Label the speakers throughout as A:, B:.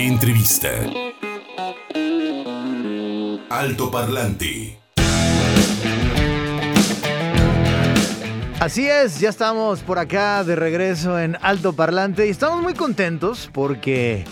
A: Entrevista. Alto Parlante.
B: Así es, ya estamos por acá de regreso en Alto Parlante y estamos muy contentos porque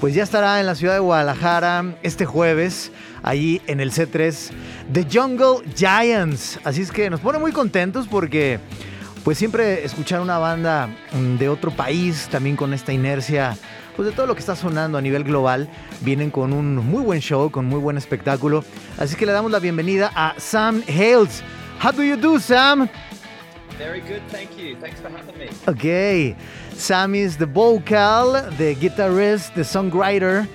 B: pues ya estará en la ciudad de Guadalajara este jueves, allí en el C3, The Jungle Giants. Así es que nos pone muy contentos porque pues siempre escuchar una banda mm, de otro país, también con esta inercia pues de todo lo que está sonando a nivel global, vienen con un muy buen show, con muy buen espectáculo. Así que le damos la bienvenida a Sam Hales. How do you do, Sam?
C: Very good, thank you. Thanks for having me.
B: Okay, Sam is the vocal, the guitarist, the songwriter,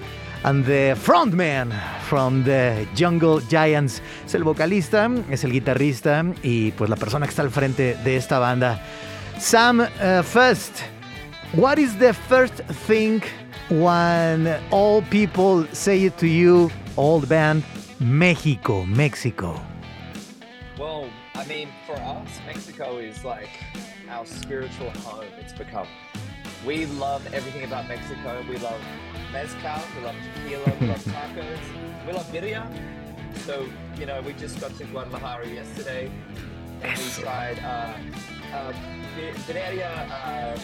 B: and the frontman from the Jungle Giants. Es el vocalista, es el guitarrista y pues la persona que está al frente de esta banda. Sam, uh, first, what is the first thing when all people say it to you, old band, Mexico, Mexico?
C: Well, I mean, for us, Mexico is like our spiritual home. It's become. We love everything about Mexico. We love mezcal, we love tequila, we love tacos, we love birria. So, you know, we just got to Guadalajara yesterday and we tried uh, uh, birria uh,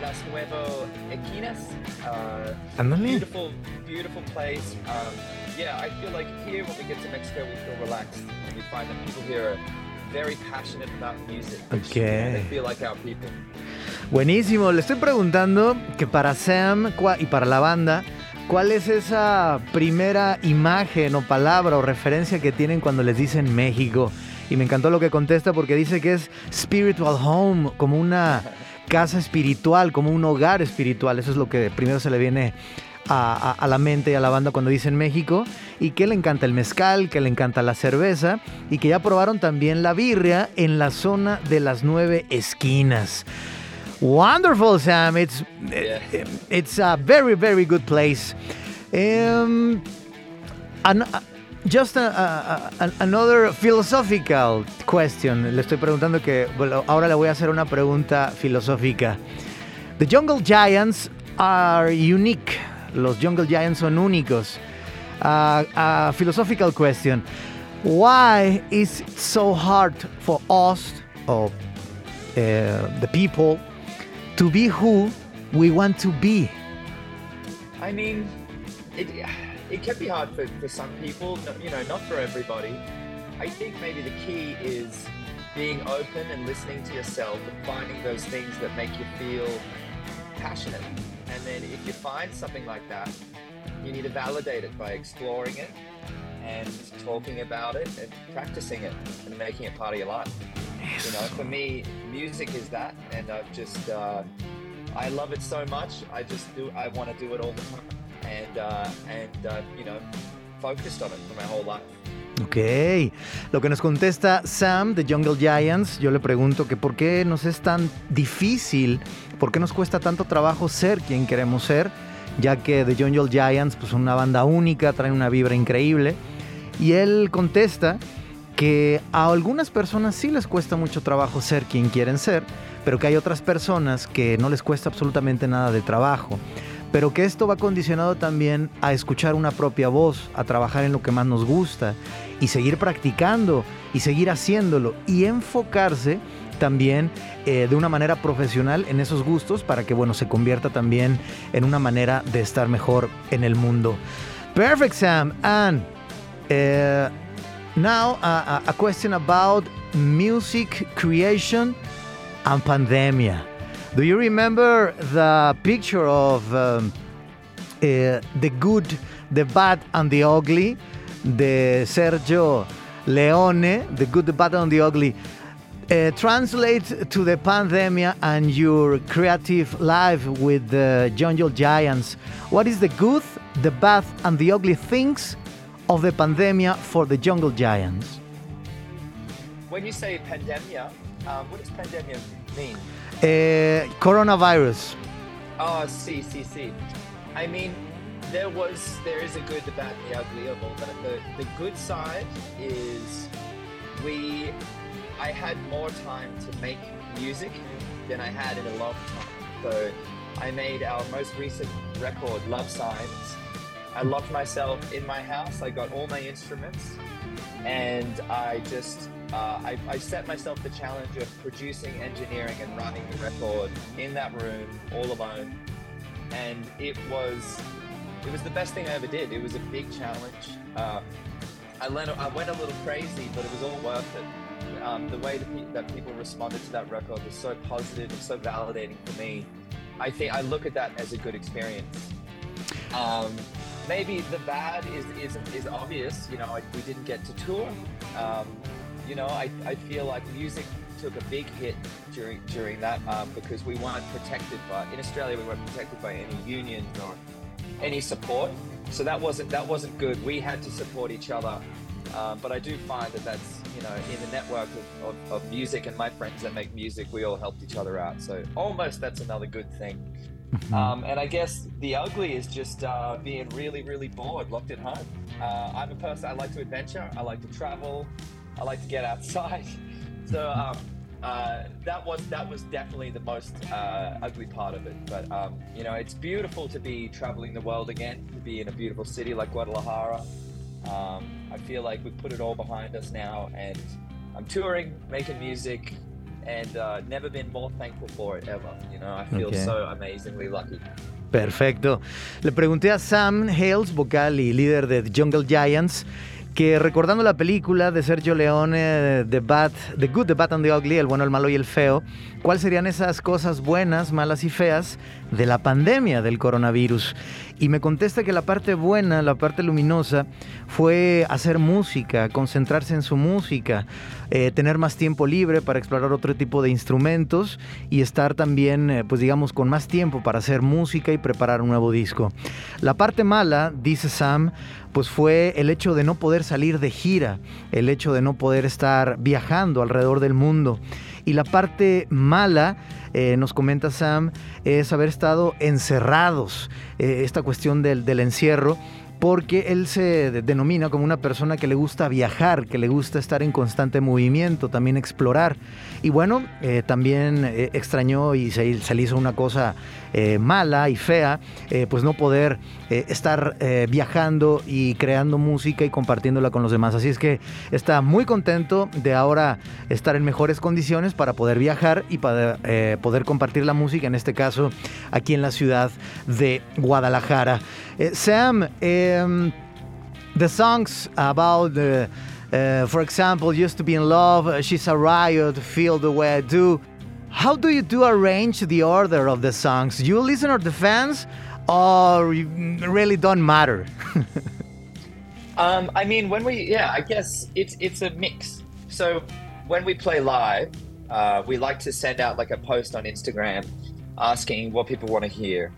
C: Las Nuevo Equinas. Uh, beautiful, beautiful place. Um, yeah, I feel like here when we get to Mexico, we feel relaxed and we find that people here are very passionate about music. Which, you know,
B: Okay.
C: they feel like our people.
B: Buenísimo, le estoy preguntando que para Sam y para la banda, ¿cuál es esa primera imagen o palabra o referencia que tienen cuando les dicen México? Y me encantó lo que contesta porque dice que es spiritual home, como una casa espiritual, como un hogar espiritual. Eso es lo que primero se le viene a, a- a la mente y a la banda cuando dicen México. Y que le encanta el mezcal, que le encanta la cerveza y que ya probaron también la birria en la zona de las nueve esquinas. Wonderful, Sam. It's
C: Yeah.
B: it's a very very good place. Um, an- uh, just a- a- a- another philosophical question. Le estoy preguntando que bueno, ahora le voy a hacer una pregunta filosófica. The Jungle Giants are unique. Los Jungle Giants son únicos. Uh, a philosophical question. Why is it so hard for us, or uh, the people, to be who we want to be?
C: I mean, it it can be hard for, for some people, you know, not for everybody. I think maybe the key is being open and listening to yourself and finding those things that make you feel passionate. And then if you find something like that, you need to validate it by exploring it and talking about it and practicing it and making it part of your life. Know, for me, music is that, and I've just uh, I love it so much. I just do. I want to do it all the time, and uh, and uh, you know, focused on it for my whole life.
B: Ok, lo que nos contesta Sam de Jungle Giants, yo le pregunto que por qué nos es tan difícil, por qué nos cuesta tanto trabajo ser quien queremos ser, ya que The Jungle Giants pues una banda única, traen una vibra increíble, y él contesta que a algunas personas sí les cuesta mucho trabajo ser quien quieren ser, pero que hay otras personas que no les cuesta absolutamente nada de trabajo. Pero que esto va condicionado también a escuchar una propia voz, a trabajar en lo que más nos gusta y seguir practicando y seguir haciéndolo y enfocarse también eh, de una manera profesional en esos gustos para que bueno se convierta también en una manera de estar mejor en el mundo. Perfect Sam and uh, now uh, a question about music creation and pandemia. Do you remember the picture of um, uh, the good, the bad, and the ugly? The Sergio Leone, the good, the bad, and the ugly. Uh, translate to the pandemia and your creative life with the Jungle Giants. What is the good, the bad, and the ugly things of the pandemia for the Jungle Giants?
C: When you say pandemia, um, what does pandemia mean?
B: Uh, coronavirus.
C: Oh, see, see, see. I mean, there was, there is a good, the bad, and the ugly of all that. The, the good side is we, I had more time to make music than I had in a long time. So I made our most recent record, Love Signs. I locked myself in my house. I got all my instruments, and I just uh, I, I, set myself the challenge of producing, engineering, and running the record in that room all alone. And it was it was the best thing I ever did. It was a big challenge. Uh, I, went, I went a little crazy, but it was all worth it. Um, the way that, pe- that people responded to that record was so positive and so validating for me. I think I look at that as a good experience. Um, maybe the bad is, is, is obvious. You know, I, we didn't get to tour. Um, you know, I, I feel like music took a big hit during during that um, because we weren't protected by in Australia we weren't protected by any unions or any support. So that wasn't that wasn't good. We had to support each other. Um, but I do find that that's you know in the network of, of, of, music and my friends that make music, we all helped each other out. So almost that's another good thing. Mm-hmm. Um, and I guess the ugly is just uh, being really, really bored, locked at home. Uh, I'm a person I like to adventure. I like to travel. I like to get outside. So um, uh, that was that was definitely the most uh, ugly part of it. But um, you know, it's beautiful to be traveling the world again, to be in a beautiful city like Guadalajara. Um, I feel like we've put it all behind us now, and I'm touring, making music, and uh, never been more thankful for it ever. You know, I feel okay. so amazingly lucky.
B: Perfecto. Le pregunté a Sam Hales, vocal y líder de Jungle Giants, que recordando la película de Sergio Leone, The Bad, The Good, The Bad and the Ugly, El bueno, el malo y el feo, ¿cuáles serían esas cosas buenas, malas y feas de la pandemia del coronavirus? Y me contesta que la parte buena, la parte luminosa, fue hacer música, concentrarse en su música, eh, tener más tiempo libre para explorar otro tipo de instrumentos y estar también, eh, pues digamos, con más tiempo para hacer música y preparar un nuevo disco. La parte mala, dice Sam, pues fue el hecho de no poder salir de gira, el hecho de no poder estar viajando alrededor del mundo. Y la parte mala, eh, nos comenta Sam, es haber estado encerrados, eh, esta cuestión del, del encierro porque él se denomina como una persona que le gusta viajar, que le gusta estar en constante movimiento, también explorar. Y bueno, eh, también eh, extrañó y se, le hizo una cosa eh, mala y fea, pues no poder estar viajando y creando música y compartiéndola con los demás. Así es que está muy contento de ahora estar en mejores condiciones para poder viajar y para poder compartir la música, en este caso aquí en la ciudad de Guadalajara. Sam, um, the songs about the, uh, for example, used to be in love, uh, she's a riot, feel the way I do. How do you do arrange the order of the songs? You listen to the fans, or really don't matter?
C: um, I mean, when we, yeah, I guess it's it's a mix. So when we play live, uh, we like to send out like a post on Instagram asking what people want to hear.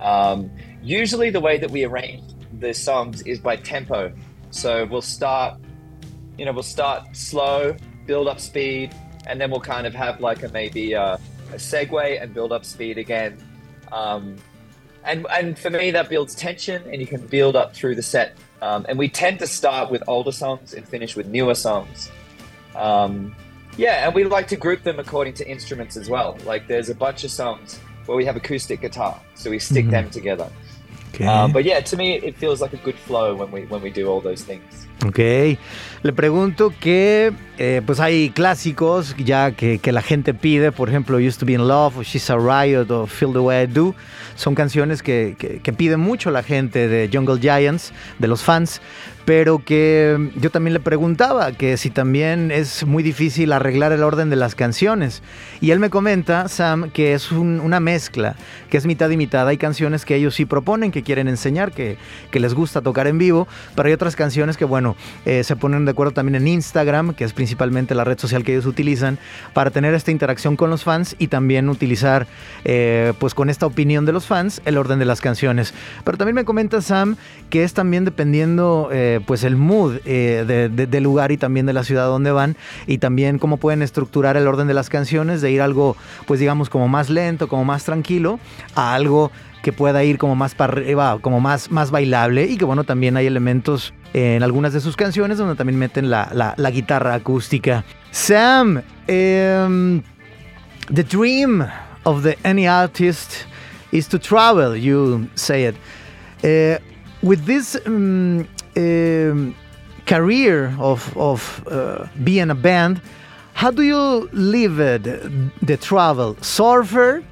C: Um, usually, the way that we arrange the songs is by tempo. So we'll start, you know, we'll start slow, build up speed, and then we'll kind of have like a maybe a, a segue and build up speed again. Um, and and for me, that builds tension, and you can build up through the set. Um, and we tend to start with older songs and finish with newer songs. Um, yeah, and we like to group them according to instruments as well. Like there's a bunch of songs where we have acoustic guitar, so we stick mm-hmm. them together. Um, but yeah, to me, it feels like a good flow when we when we do all those things.
B: Ok, le pregunto que eh, pues hay clásicos ya que, que, la gente pide, por ejemplo, Used to Be in Love, o She's a Riot, o Feel the Way I Do, son canciones que, que, que pide mucho la gente de Jungle Giants, de los fans, pero que yo también le preguntaba que si también es muy difícil arreglar el orden de las canciones. Y él me comenta, Sam, que es una mezcla, que es mitad y mitad. Hay canciones que ellos sí proponen, que quieren enseñar, que, que les gusta tocar en vivo, pero hay otras canciones que, bueno, eh, se ponen de acuerdo también en Instagram, que es principalmente la red social que ellos utilizan, para tener esta interacción con los fans y también utilizar, eh, pues con esta opinión de los fans, el orden de las canciones. Pero también me comenta Sam que es también dependiendo... Eh, pues el mood eh, del lugar y también de la ciudad donde van y también cómo pueden estructurar el orden de las canciones, de ir algo pues digamos como más lento, como más tranquilo, a algo que pueda ir como más para arriba, como más, más bailable y que bueno, también hay elementos en algunas de sus canciones donde también meten la, la, guitarra acústica. Sam, em, the dream of the any artist is to travel. You say it. Uh, with this um, um, career of, of uh, being a band, how do you live it, the travel? Surfer?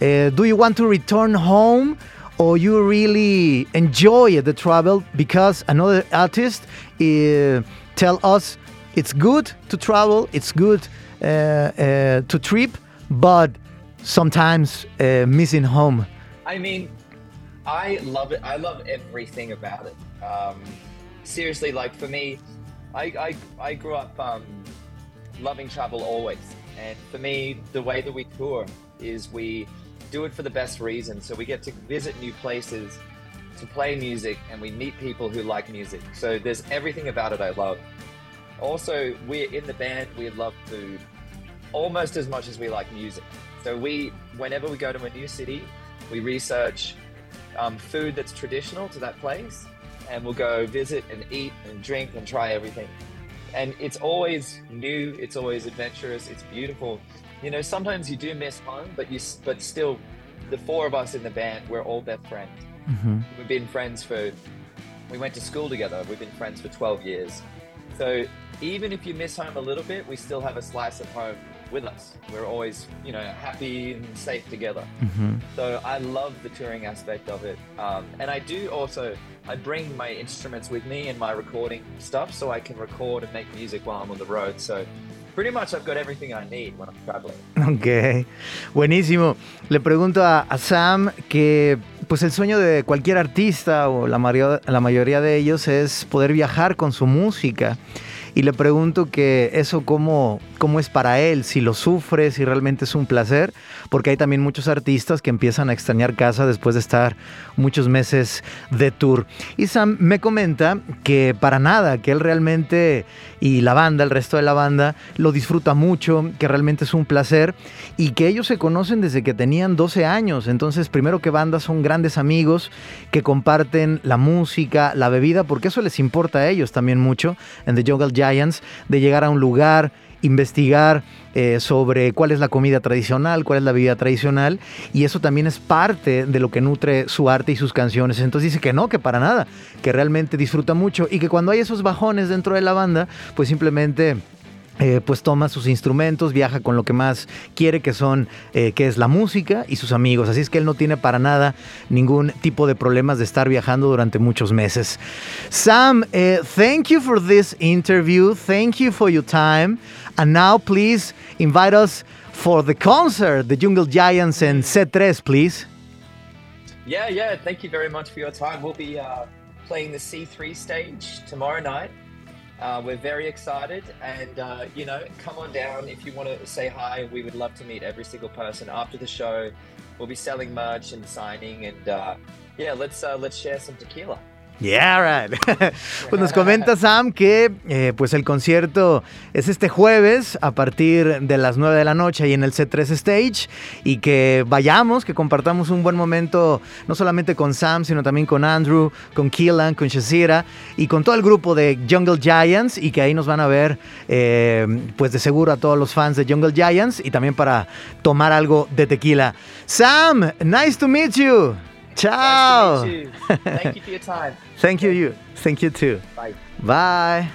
B: Uh, do you want to return home? Or you really enjoy the travel because another artist uh, tell us it's good to travel, it's good uh, uh, to trip, but sometimes uh, missing home.
C: I mean, I love it. I love everything about it. Um, seriously, like for me, I, I, I grew up um, loving travel always. And for me, the way that we tour is we do it for the best reason. So we get to visit new places, to play music, and we meet people who like music. So there's everything about it I love. Also, we're in the band, we love food almost as much as we like music. So we, whenever we go to a new city, we research um, food that's traditional to that place, and we'll go visit and eat and drink and try everything. And it's always new, it's always adventurous, it's beautiful. You know, sometimes you do miss home, but you, but still, the four of us in the band, we're all best friends. Mm-hmm. We've been friends for, we went to school together. We've been friends for 12 years. So even if you miss home a little bit, we still have a slice of home with us. We're always, you know, happy and safe together. So I love the touring aspect of it. Um, and I do also, I bring my instruments with me and my recording stuff so I can record and make music while I'm on the road. So pretty much I've got everything I need when I'm traveling.
B: Ok, buenísimo. Le pregunto a, a Sam que pues el sueño de cualquier artista o la, mario- la mayoría de ellos es poder viajar con su música. Y le pregunto que eso cómo, cómo es para él, si lo sufre, si realmente es un placer, porque hay también muchos artistas que empiezan a extrañar casa después de estar muchos meses de tour. Y Sam me comenta que para nada, que él realmente y la banda, el resto de la banda, lo disfruta mucho, que realmente es un placer y que ellos se conocen desde que tenían 12 años. Entonces, primero que banda son grandes amigos que comparten la música, la bebida, porque eso les importa a ellos también mucho en The Jungle Giants, de llegar a un lugar, investigar eh, sobre cuál es la comida tradicional, cuál es la bebida tradicional, y eso también es parte de lo que nutre su arte y sus canciones. Entonces dice que no, que para nada, que realmente disfruta mucho y que cuando hay esos bajones dentro de la banda, pues simplemente... eh, pues toma sus instrumentos, viaja con lo que más quiere, que son, eh, que es la música y sus amigos. Así es que él no tiene para nada ningún tipo de problemas de estar viajando durante muchos meses. Sam, eh, thank you for this interview. Thank you for your time. And now, please invite us for the concert, the Jungle Giants and C3, please.
C: Yeah, yeah. Thank you very much for your time. We'll be uh, playing the C3 stage tomorrow night. Uh, we're very excited, and uh, you know, come on down if you want to say hi. We would love to meet every single person after the show. We'll be selling merch and signing, and uh, yeah, let's uh, let's share some tequila.
B: Yeah, right. pues nos comenta Sam que eh, pues el concierto es este jueves a partir de las 9 de la noche ahí en el C3 Stage y que vayamos, que compartamos un buen momento no solamente con Sam, sino también con Andrew, con Keelan, con Shazira y con todo el grupo de Jungle Giants y que ahí nos van a ver eh, pues de seguro a todos los fans de Jungle Giants y también para tomar algo de tequila. Sam, nice to meet you. Ciao.
C: Nice you. Thank you for your time.
B: Thank you, you. Thank you too.
C: Bye.
B: Bye.